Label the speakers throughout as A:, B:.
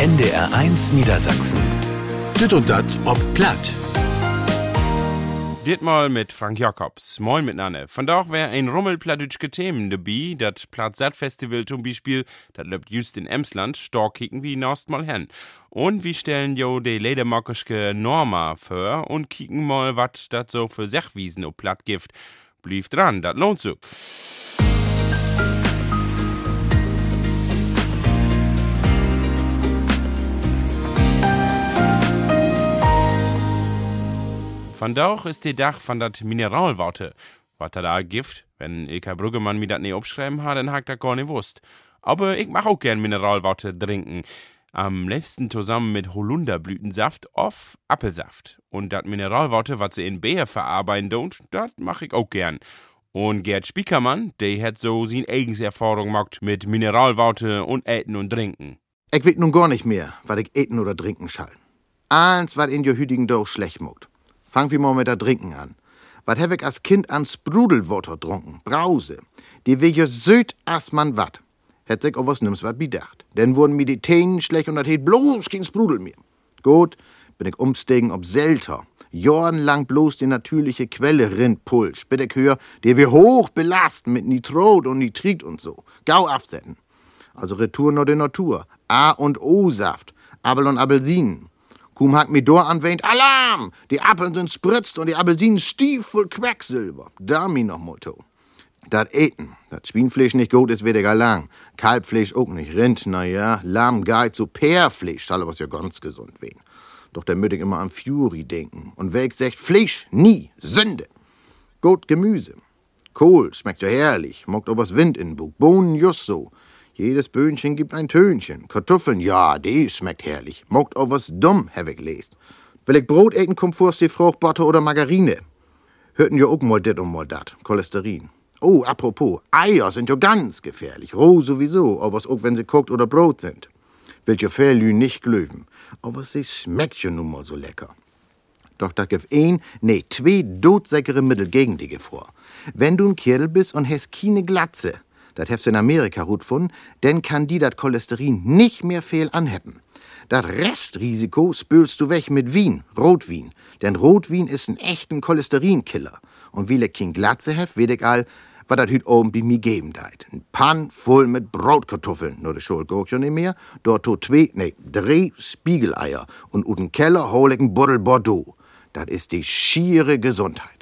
A: NDR1 Niedersachsen. Dit und dat ob Platt.
B: Ditmal mit Frank Jacobs. Moin miteinander. Vandaag wär ein Rummel plattdütschke Themen dabei. Das Platzat-Festival zum Beispiel, das läuft just in Emsland. Da kicken wir nost mal hin. Und wir stellen jo die ledermackerske Norma vor und kicken mal, wat dat so für Sachwiesen ob Platt gibt. Blieb dran, dat lohnt sich. Vandaag ist der Dach von dat Mineralwasser. Was da Gift, wenn Ilka Brüggemann mir dat nicht aufschreiben hat, dann hakt er gar nicht wusst. Aber ich mach auch gern Mineralwasser trinken. Am liebsten zusammen mit Holunderblütensaft auf Apfelsaft. Und dat Mineralwasser, was sie in Beer verarbeiten don't, dat mach ich auch gern. Und Gerd Spiekermann, der hat so sin eigens Erfahrung gemacht mit Mineralwasser und Äten und Trinken.
C: Ich weet nun gar nicht mehr, was ich eten oder trinken schall. Eins, was in jo hütigen Doch schlecht muckt. Fangen wir mal mit der Trinken an. Was hab ich als Kind an Sprudelwater trunken? Brause. Die jo süd as man wat. Hätt ich auch was nimm's wat bedacht. Denn wurden mir die Tänen schlecht und dat het bloß kein Sprudel mehr. Gut, bin ich umsteigen ob Selter. Jahrenlang bloß die natürliche Quelle Rindpulsch. Bin ich hör, die wir hoch belasten mit Nitrot und Nitrit und so. Gau absetzen. Also Retour nur die Natur. A und O-Saft. Apfel und Appelsinen. Kum hat mir dor anwähnt, Alarm! Die Appeln sind spritzt und die Appelsinen stief voll Quecksilber. Da mi noch Motto. Dat Eten, dat Schwienfleisch nicht gut ist, weniger lang. Kalbfleisch auch nicht. Rind, na ja, Lamm, Geit, so Peerfleisch, soll was ja ganz gesund wen. Doch der müd ich immer an Fury denken. Und ich sagt, Fleisch, nie, Sünde. Gut Gemüse. Kohl schmeckt ja herrlich, mockt was Wind in Bug. Bohnen just so. Jedes Böhnchen gibt ein Tönchen. Kartoffeln, ja, die schmeckt herrlich. Mockt auch was dumm, hab ich lest. Will ich Brot eten, kommt vorst die Frucht, Butter oder Margarine. Hörten ja auch mal dit und mal dat. Cholesterin. Oh, apropos, Eier sind ja ganz gefährlich. Roh sowieso, aber auch wenn sie kocht oder Brot sind. Welche Fährlü nicht glöwen. Aber sie schmeckt ja nun mal so lecker. Doch da gibt ein, nee, zwei todsäckere Mittel gegen die vor. Wenn du ein Kerl bist und hast keine Glatze, das hast du in Amerika gut gefunden, dann kann die dat Cholesterin nicht mehr fehl anheppen. Das Restrisiko spülst du weg mit Wien, Rotwein. Denn Rotwein ist ein echten Cholesterinkiller. Und wie kein Glatze hef, weet ich all, was dat hüt oben bei mir geben deit. Ein Pan voll mit Brotkartoffeln, nur de Schuld ja nicht mehr. Dort to zwei, nee, drei Spiegeleier und uten Keller hol ich ein Buddel Bordeaux. Das ist die schiere Gesundheit.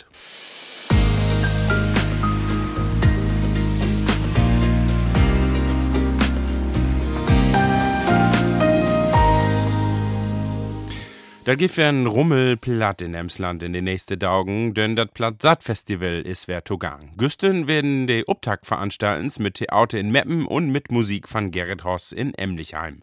B: Da gibt ein Rummel platt in Emsland in den nächsten Tagen, denn das Platt-Satt-Festival ist wer Togang. Güsten werden die Uptakt veranstalten mit Theater in Meppen und mit Musik von Gerrit Hoss in Emlichheim.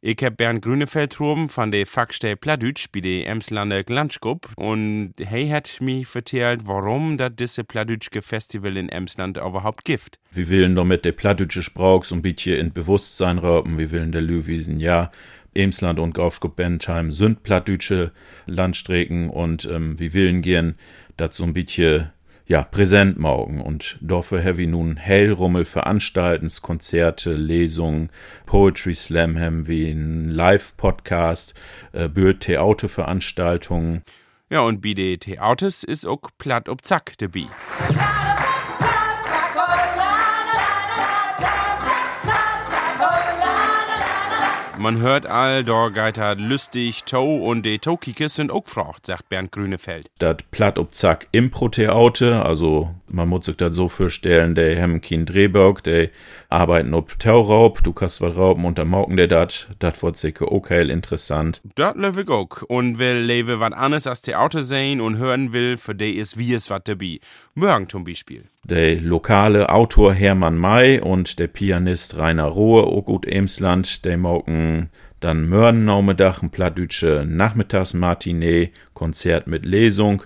B: Ich hab Bernd Grünefeld droben von der Fachstelle Plattdütsch bei der Emslander Glanschgrupp und hey hat mich vertellt, warum das diese Plattdütschke Festival in Emsland überhaupt gibt.
D: Wir wollen damit der plattdütsche Sprach so ein bisschen in Bewusstsein rauben, wir wollen der Löwiesen, ja, Emsland und Gaufschkup Bentheim sind plattdütsche Landstrecken und ähm, wir willen gern dat so ein bisschen ja, präsent morgen und dafür heavy nun Hellrummel veranstaltens, Konzerte, Lesungen, Poetry Slam haben wie ein Live-Podcast, äh, Bühl Theaterveranstaltungen.
B: Ja, und bei den Theaters ist auch platt ob Zack dabei. Man hört all, da geht halt lustig, Tau und die Taukikes sind auch gefragt, sagt Bernd Grünefeld.
D: Dat platt ob Zack Impro-Theater, also man muss sich das so vorstellen, der haben kein Drehbock, der arbeiten ob Tauraub, du kannst was rauben und dann morgen der dat, dat wird sicher okay interessant.
B: Das löwe auch. Und wer lebe was anderes als Theater sehen und hören will, für der ist wie es was dabei. Morgen zum Beispiel.
D: Der lokale Autor Hermann May und der Pianist Rainer Rohe, auch gut Emsland, der morgen dann Mörnnaumedach, ein plattdütsche Nachmittagsmatinee, Konzert mit Lesung.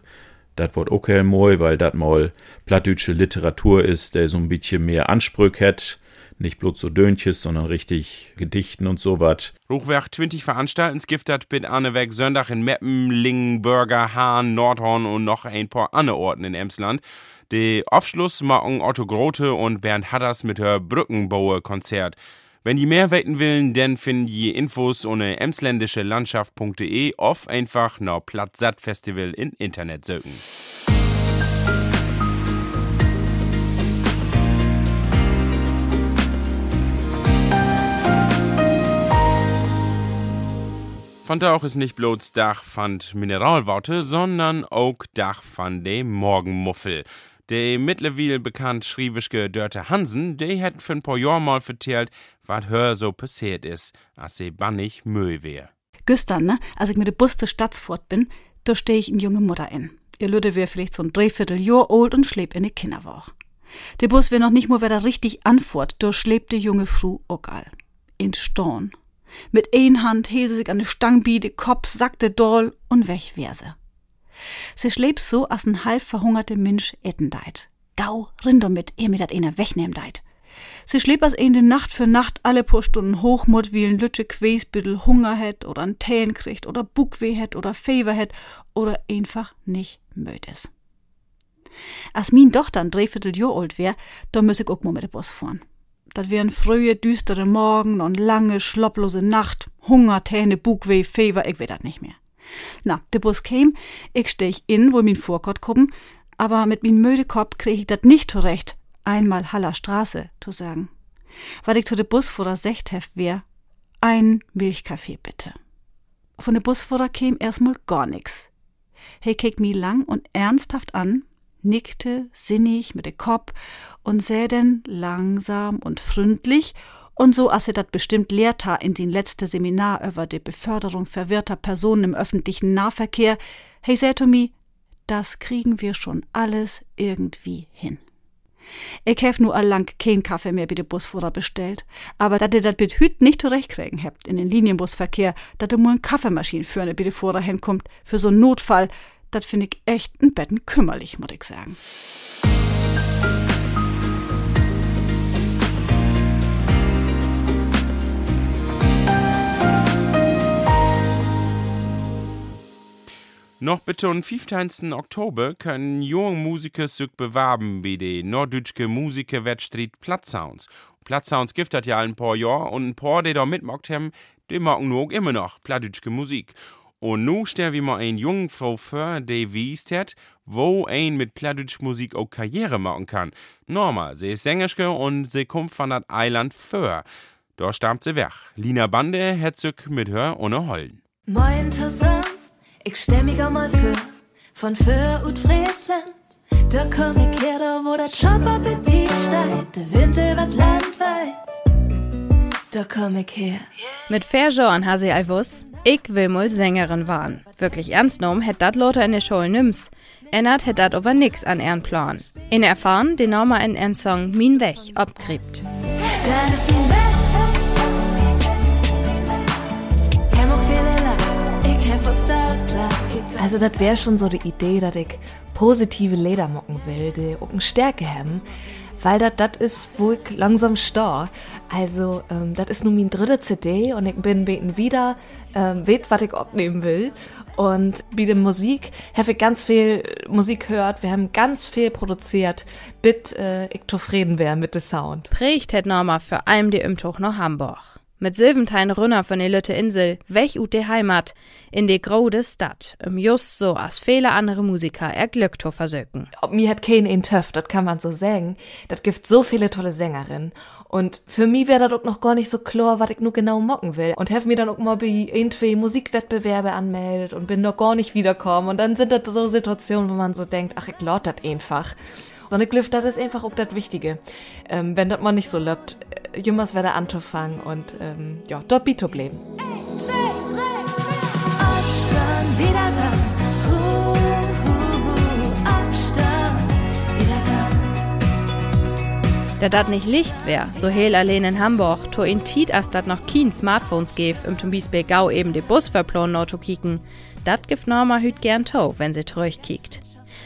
D: Das wird okay moi, weil das mal plattdütsche Literatur ist, der so ein bisschen mehr Ansprüche hat. Nicht bloß so Dönches, sondern richtig Gedichten und so was.
B: Hochwerk 20 Veranstalten das mit Anneweg Sonntag in Meppen, Lingen, Bürger, Hahn, Nordhorn und noch ein paar andere Orten in Emsland. Die Aufschluss machen Otto Grote und Bernd Hadders mit her Brückenbaue Konzert. Wenn die mehr weiten willen, dann finden die Infos ohne emsländische Landschaft.de auf einfach noch Platzsatt Festival in Internet söken. Da auch ist nicht bloß Dach von Mineralworte, sondern auch Dach von dem Morgenmuffel. Der mittlerweile bekannt schriebischke Dörte Hansen, der hat für ein paar Jahre mal vertellt, was hör so passiert ist, als sie bannig Müll wär.
E: Gestern, ne, als ich mit dem Bus zur Stadtsfort bin, da steh ich in junge Mutter in. Ihr Lüde wär vielleicht so ein Dreivierteljahr alt und schlebt in die Kinderwoch. Der Bus wär noch nicht mal wieder richtig anfort, da schlebt die junge auch all. In Storn. Mit ein Hand hielt sie sich an de Stangbi, de Kopf sackte doll und weg wär sie. Sie schlebt so, als ein halb verhungerte Mensch etten deit. Gau, rinder mit, ehe mir dat einer wegnehm deit. Sie schlebt als de Nacht für Nacht alle paar Stunden Hochmut, wie ein Lütsche Quäsbüttel Hunger hätt oder ein Täen kriegt oder Buckweh hätt oder Fever hätt oder einfach nicht möd is. Als min Tochter ein Dreiviertel Jahr alt wär, da müss ich auch mal mit de Bus fahren. Dat wären frühe, düstere Morgen und lange, schlopplose Nacht, Hunger, Täne, Bugweh, Fever, ich weet dat nicht mehr. Na, der Bus käm, ich stech in, wo min Vorkott kommen, aber mit min müde Kopf krieg ich dat nicht zurecht, einmal Haller Straße zu sagen. Weil ich zu de Busfahrer secht hef wär, ein Milchkaffee bitte. Von de Busfahrer käm erstmal gar nix. He keek mi lang und ernsthaft an, nickte sinnig mit de Kopf und säh denn langsam und freundlich und so als er dat bestimmt lehrt in sin letzte Seminar über die Beförderung verwirrter Personen im öffentlichen Nahverkehr, hey säh to mi, das kriegen wir schon alles irgendwie hin. Ich hef nur allang kein Kaffee mehr bei de Busfahrer bestellt, aber dat ihr dat mit Hüt nicht zurechtkriegen habt in den Linienbusverkehr, dat ihr mal ein Kaffeemaschine führen bei de Fahrer hinkommt, für so einen Notfall, dat find ich echt ein Betten kümmerlich, muss ich sagen.
B: Noch bitte am 15. Oktober können junge Musiker sich bewerben bei der norddeutsche Musikerwettstreit Platzsounds. Platzsounds gibt das ja ein paar Jahre und ein paar, die da mitmacht haben, die machen auch immer noch plattdeutsche Musik. Und nu stellen wir mal eine junge Frau vor, die wiest hat, wo ein mit plattdeutscher Musik auch Karriere machen kann. Norma, sie ist Sängerske und sie kommt von das Eiland Föhr. Da stammt sie weg. Lina Bande hat sich mit her ohne Heulen.
F: Moin ich stell mich auch mal für, von Föhr und Friesland. Da komm ich her, da wo der Jobappetit steigt, der Wind über Land weit. Da komm ich her.
G: Mit Ferjo an Hase Alvus, ich will mal Sängerin waren. Wirklich ernst genommen hätt dat Lothar in der Schule nims. Ändert hätt dat aber nix an ihren Plan. In erfahren, den Norma in ihren Song Min Weg abgräbt.
F: Das ist mein Weg.
H: Also das wäre schon so die Idee, dass ich positive Leder mocken will, die auch eine Stärke haben, weil das das ist, wo ich langsam stor. Also ähm, das ist nun mein dritte CD und ich bin beten wieder, ähm, weet, was ich abnehmen will. Und bei der Musik habe ich ganz viel Musik gehört, wir haben ganz viel produziert, bis äh, ich zufrieden wäre mit dem Sound.
G: Prägt hätt Norma für allem die Umtuch nach Hamburg. Mit Silventein Rünner von der Lütte Insel, weg ut de Heimat, in de grode Stadt, um just so als viele andere Musiker er Glück zu versöken.
H: Ob mir hat kein in Töff, das kann man so sagen. Das gibt so viele tolle Sängerinnen. Und für mich wäre das auch noch gar nicht so klar, was ich nur genau mocken will. Und habe mir dann auch mal irgendwie Musikwettbewerbe anmeldet und bin noch gar nicht wiederkommen. Und dann sind das so Situationen, wo man so denkt, ach, ich laut das einfach. Und ich glaube, das ist einfach auch das Wichtige. Ähm, wenn das mal nicht so läuft, jemals wieder anzufangen und ähm, ja, dort Bito bleiben.
F: zwei, drei. Abstand, wieder da. Da.
G: Da dat nicht Licht wär, so hell allein in Hamburg, to in Tiet as dat noch kien Smartphones gäf, um zum Beispiel Gau eben de Busverplan noch zu kicken. Dat gibt Norma hüt gern to, wenn sie zurückkickt.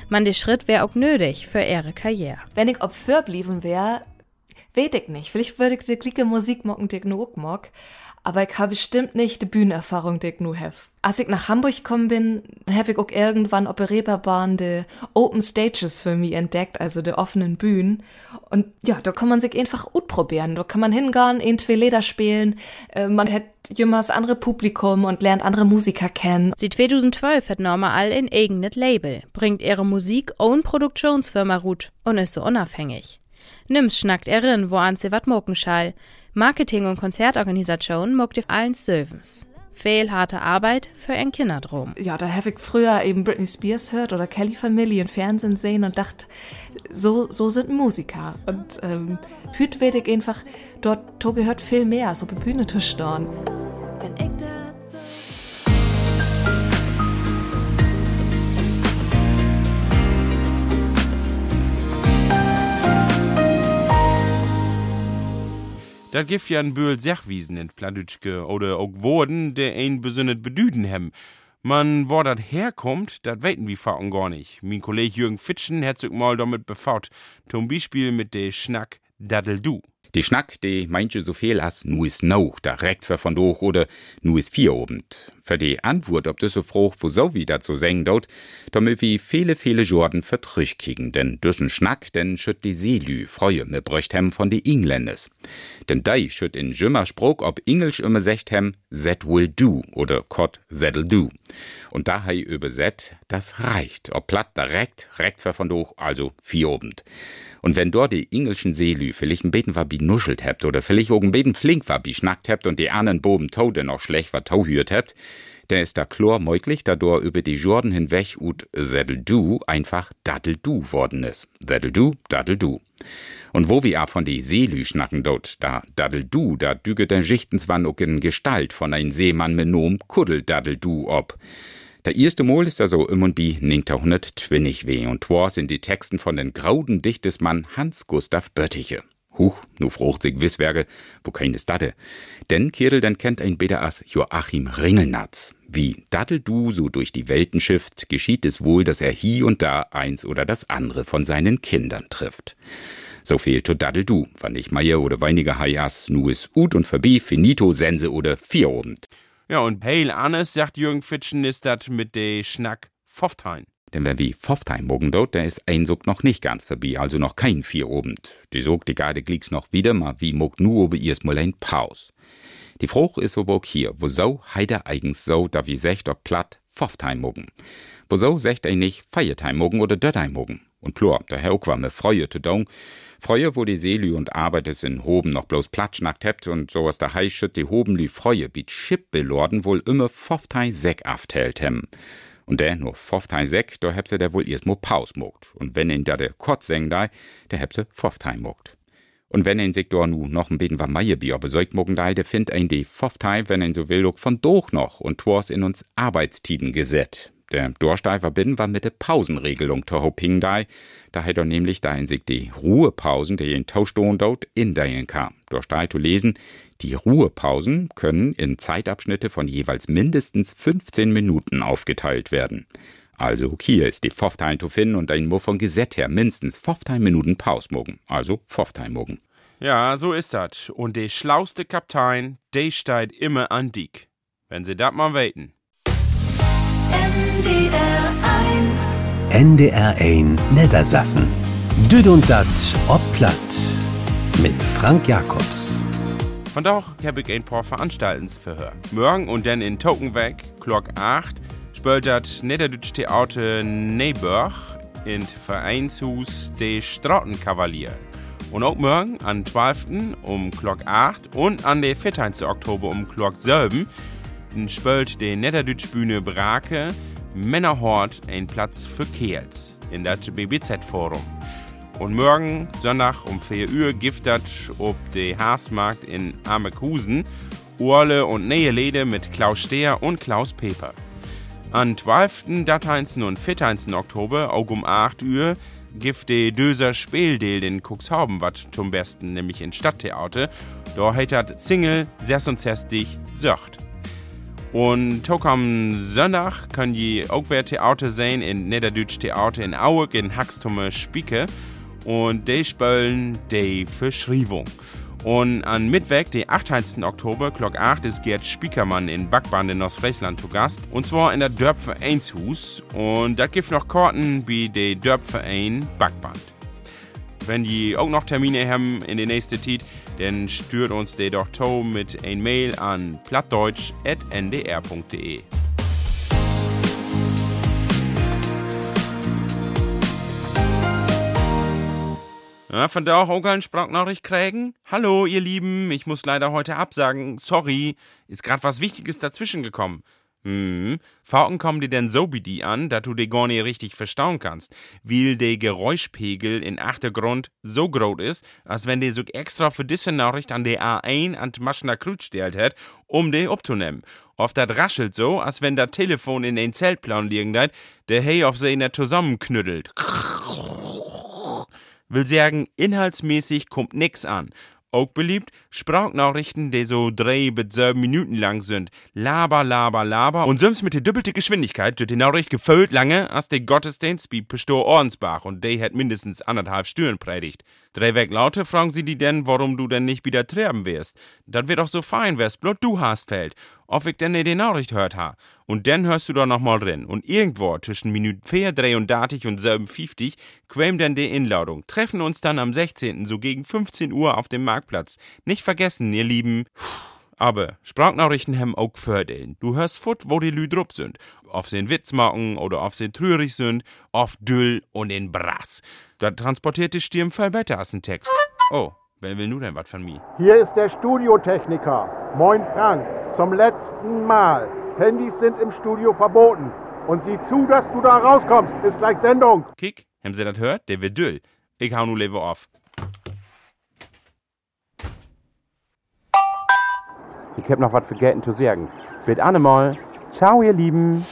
G: Man de Schritt wär auch nötig für ihre Karriere.
H: Wenn ich ob für blieben wäre, weet ich nicht. Vielleicht würde ich die Clique Musik mocken, die ich nur auch mag. aber ich habe bestimmt nicht die Bühnenerfahrung, die ich nu hef. Als ich nach Hamburg gekommen bin, habe ich auch irgendwann auf der Reeperbahn die Open Stages für mich entdeckt, also die offenen Bühnen. Und ja, da kann man sich einfach probieren. Da kann man hingehen, in zwei Leder spielen, äh, man hat jemals andere Publikum und lernt andere Musiker kennen.
G: Sie 2012 hat Norma all in eigenes Label, bringt ihre Musik ohne Produktionsfirma Ruth und ist so unabhängig. Nimm's schnackt erin, wo an sie wat moken schall. Marketing- und Konzertorganisation mogt auf allen Sövens. Viel harte Arbeit für ein Kinderdrom.
H: Ja, da habe ich früher eben Britney Spears hört oder Kelly Family im Fernsehen sehen und dachte, so, so sind Musiker. Und ähm, hüt werd ich einfach, dort to gehört viel mehr, so bei Bühne zu stehen.
F: Wenn ich
B: Dat gif ja ein Bühl Sachwiesen in Pladütschke oder auch Worten, der ein besündet bedüden hem. Man, wo dat herkommt, dat weten wir fahren gar nicht. Mein Kollege Jürgen Fitschen hat sich mal damit befaut. Zum Beispiel mit de Schnack Daddel Du.
I: Die Schnack, die meintje so viel as nu is no, direkt für von doch oder nu is vier obend. Für die Antwort, ob das so froh, wo so wieder zu singen dort, da mü wie viele, viele Jordan vertrüch kicken, denn düssen Schnack, denn schütt die Seelü, freue me bröcht hem von die Engländes. Denn dei schütt in Jümmer Spruch, ob Englisch immer secht hem, that will do, oder Kott, that'll do. Und da hei überset, das reicht, ob platt direkt, rekt für von doch, also vier obend. Und wenn dort die englischen Seelü vielleicht ein beten war wie nuschelt hebt oder vielleicht auch ein beten flink war wie schnackt hebt und die anderen Boben Tode noch schlecht war tauhürt hebt, der ist da chlor möglich, da dort über die Jordan hinweg ut do einfach daddel do worden ist. That'll do, daddel do. Und wo wir auch von die Seelü schnacken dort, da daddel du, da düge der Schichtenswann auch in Gestalt von ein Seemann mit Nom kuddel daddel du ob. Der erste Mal ist also im und bi 1920 weh und twar sind die Texten von den grauden Dichtesmann Hans Gustav Böttiche. Huch, nu frucht sich Wisswerke, wo keines datte. Denn Kirel denn kennt ein beter as Joachim Ringelnatz. Wie daddel du so durch die Welten schifft, geschieht es wohl, dass er hier und da eins oder das andere von seinen Kindern trifft. So viel to daddel du, wann ich Meier oder weinige Hayas, nu is ut und verbi, finito, sense oder vierobend.
B: Ja, und heil Annes, sagt Jürgen Fitschen, ist dat mit de Schnack Pfofftein.
I: Denn wenn wie Pfofftheim mogen dort, der ist ein Sog noch nicht ganz verbi, also noch kein vier obend. Die Sog, die Garde glieks noch wieder, mal wie mog nu obe ihrs mal ein Paus. Die Fruch is so bog hier, wo so heide eigens so, da wie secht ob platt Pfofftheim mogen. Wo so secht ein nicht Feiertheim mogen oder Döttheim mogen. Und klar, der Herr war me Freue zu dong. Freue, wo die Seelü und Arbeit es in Hoben noch bloß platschnackt hebt und so was der Heischütt die Hobenlü Freue biet Schipp belorden wohl immer Pfofftheim Säck aftelt hem. Und der nur Pfofftheim Säck, da hebt der wohl erst mo Paus mogt. Und wenn ihn da der Kotz seng da, der hebt se Pfofftheim mogt. Und wenn ein da nu noch ein bisschen was Meierbier besäugt mogen der find ein die Pfofftheim, wenn ein so will, von doch noch und twors in uns Arbeitstiden gesetzt. Der Dorsteifer bin war mit der Pausenregelung to hoping da, da hat er nämlich da sich die Ruhepausen, die in Tauschton dort in dahin kam. Dorstei zu lesen, die Ruhepausen können in Zeitabschnitte von jeweils mindestens 15 Minuten aufgeteilt werden. Also hier ist die Pfofftein zu finden und ein Mo von Gesetz her mindestens 15 Minuten Paus mogen, also Pfofftein mogen.
B: Ja, so ist dat. Und de schlauste Kaptein, de steigt immer an Diek. Wenn sie dat mal weten.
F: NDR 1
A: NDR1 Niedersassen. Düd und dat ob platt. Mit Frank Jacobs.
B: Von da habe ich ein paar Veranstaltungsverhör. Morgen und dann in Tokenweg, Glock 8, spielt das Niederdeutsche Theater Neighbor in Vereinshus de Strautenkavalier. Und auch morgen am 12. um Glock 8 und an der 14. Oktober um Glock 7 spielt die Niederdeutsche Bühne Brake Männerhort ein Platz für Kerls in das BBZ-Forum. Und morgen, Sonntag um 4 Uhr, gibt das ob der Haasmarkt in Amekusen Urle und Nähelede mit Klaus Steher und Klaus Peper. Am 12., 13. und 14. Oktober, auch um 8 Uhr, gibt der Döser Spieldeel in Cuxhaven was zum Besten, nämlich in Stadttheater. Da hat das Single 66 Söcht. Und auch am Sonntag kann je auch wer Theater sehen in Niederdeutsche Theater in Aueg in Haxtumme Spieke. Und die spielen die Verschriebung. Und an Mittwoch, den 18. Oktober, Glock 8, ist Gerd Spiekermann in Backband in Ostfriesland zu Gast. Und zwar in der Dörpvereinshus. Und da gibt noch Karten wie der Dörpverein Backband. Wenn die auch noch Termine haben in der nächsten Zeit, dann stört uns der doch mit ein Mail an plattdeutsch.ndr.de. Ja, von da auch eine Sprachnachricht kriegen? Hallo, ihr Lieben, ich muss leider heute absagen. Sorry, ist grad was Wichtiges dazwischen gekommen. Hm, Fauten kommen dir denn so wie die an, dass du die gar nicht richtig verstauen kannst, weil der Geräuschpegel in Achtergrund so groß ist, als wenn der so extra für diese Nachricht an der A1 an die Maschiner Krut stellt hat, um die abzunehmen. Oft dat raschelt so, als wenn das Telefon in den Zeltplan liegen der hey auf sie nicht zusammenknüttelt. Will sagen, inhaltsmäßig kommt nix an. Auch beliebt Sprachnachrichten, die so drei bis sieben Minuten lang sind. Laber, laber, laber. Und sonst mit der doppelte Geschwindigkeit wird die Nachricht gefüllt lange, als der Gottesdienst wie Pastor Ornsbach und der hat mindestens anderthalb Stunden predigt. Drei weg Laute fragen sie die denn, warum du denn nicht wieder treiben wirst. Das wird doch so fein, wär's bloß du hast fällt. Ob ich denn die Nachricht hört ha. Und dann hörst du doch noch mal drin. Und irgendwo zwischen Minuten 4, 33 und 57 quäm dann die Inladung. Treffen uns dann am 16. so gegen 15 Uhr auf dem Marktplatz. Nicht vergessen, ihr Lieben. Aber Sprachnachrichten haben auch Vorteilen. Du hörst fort, wo die Lü drup sind. Ob sie einen Witz machen oder ob sie trürig sind, auf Düll und in Brass. Da transportiert die Stirn viel besser als ein Text. Oh, wer will nu denn was von mir?
J: Hier ist der Studiotechniker. Moin Frank, zum letzten Mal. Handys sind im Studio verboten. Und sieh zu, dass du da rauskommst. Ist gleich Sendung.
B: Kick, haben sie das hört? Der wird düll. Ich hau nu lieber auf. Ich hab noch was vergessen zu sagen. Bis annemal. Ciao, ihr Lieben.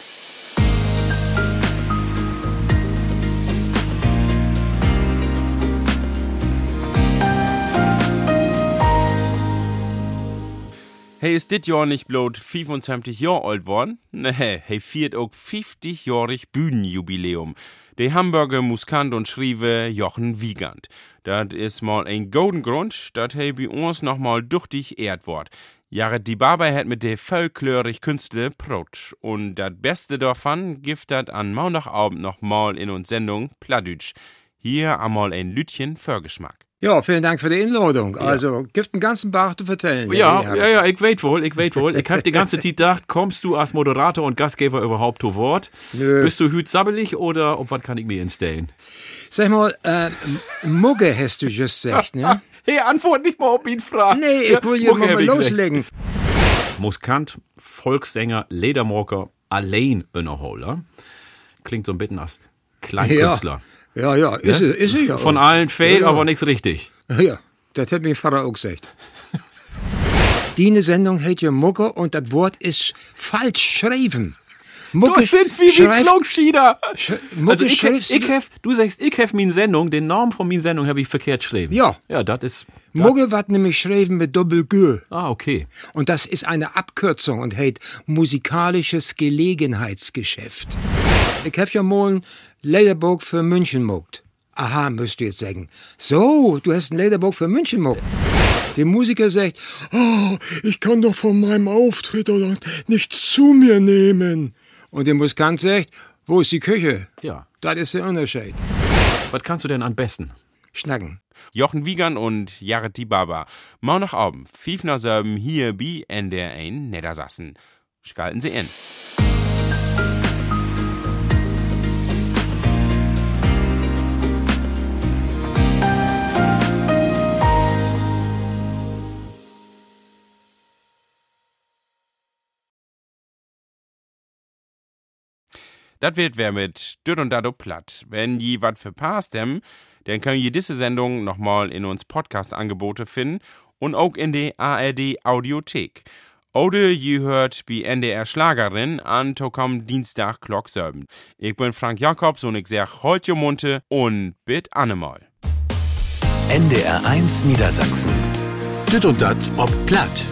B: Hey, ist dit Jahr nicht bloß 25 Jahre alt worden? Nee, hey viert auch 50-jährig Bühnenjubiläum. Der Hamburger Muskant und Schriebe Jochen Wiegand. Dat is mal ein golden Grund, dat hey bei uns noch mal duchtig ehrt wort. Jared die Barber hat mit der folklorig Künstler Protsch. Und dat Beste davon gibt dat an Montagabend noch mal in uns Sendung Pladütsch. Hier einmal ein Lütchen Förgeschmack.
K: Ja, vielen Dank für die Einladung. Also, gibt einen ganzen Bach zu vertellen.
D: Ja, ja, ja, ich weet wohl, ich weet wohl. Ich hab die ganze Zeit gedacht, kommst du als Moderator und Gastgeber überhaupt zu Wort?
K: Nö.
D: Bist du hüt sabbelig oder auf was kann ich mir instellen?
K: Sag mal, äh, Mugge hast du just gesagt, ne?
D: Hey, antwort nicht mal, ob ihn fragt.
K: Nee, ich will hier mal loslegen.
D: Muskant, Volkssänger, Ledermocker, allein Innerholer. Klingt so ein bisschen als Kleinkünstler.
K: Ja, ja, ist
D: Ne?
K: er, ist er ja.
D: Von allen fail,
K: Ja, ja.
D: aber nichts richtig.
K: Ja, das hat mein Vater auch gesagt. Die Sendung heißt ja Mucke und das Wort ist falsch schreiben. Mucke
D: Du sind wie die
K: schreibt-
D: Klogschieder.
K: Sch-
D: Also ich, ich hef, du sagst, ich hef min Sendung, den Namen von min Sendung habe ich verkehrt geschrieben.
K: Ja.
D: Ja, das ist.
K: Mucke wird nämlich schreiben mit Doppel-G.
D: Ah, okay.
K: Und das ist eine Abkürzung und heißt musikalisches Gelegenheitsgeschäft. Ich hab ja mal ein Lederburg für München mogt. Aha, müsst ihr jetzt sagen. So, du hast ein Lederburg für München mogt. Der Musiker sagt, oh, ich kann doch von meinem Auftritt oder nichts zu mir nehmen. Und der Musikant sagt, wo ist die Küche?
D: Ja.
K: Das ist der Unterschied.
D: Was kannst du denn am besten?
K: Schnacken.
B: Jochen Wiegand und Jared die Barber. Montagabend, 5 nach 7 hier bei NDR 1 Niedersassen. Schalten Sie in. Das wird wer mit Dürr und Dado platt. Wenn je wat verpasst hem, dann können je diese Sendung nochmal in uns Podcast-Angebote finden und auch in die ARD Audiothek. Oder je hört bei NDR Schlagerin an Tokom Dienstag Glock 7. Ich bin Frank Jakobs und ich sag heute Munte und bit annemal.
A: NDR 1 Niedersachsen. Düt und dat ob platt.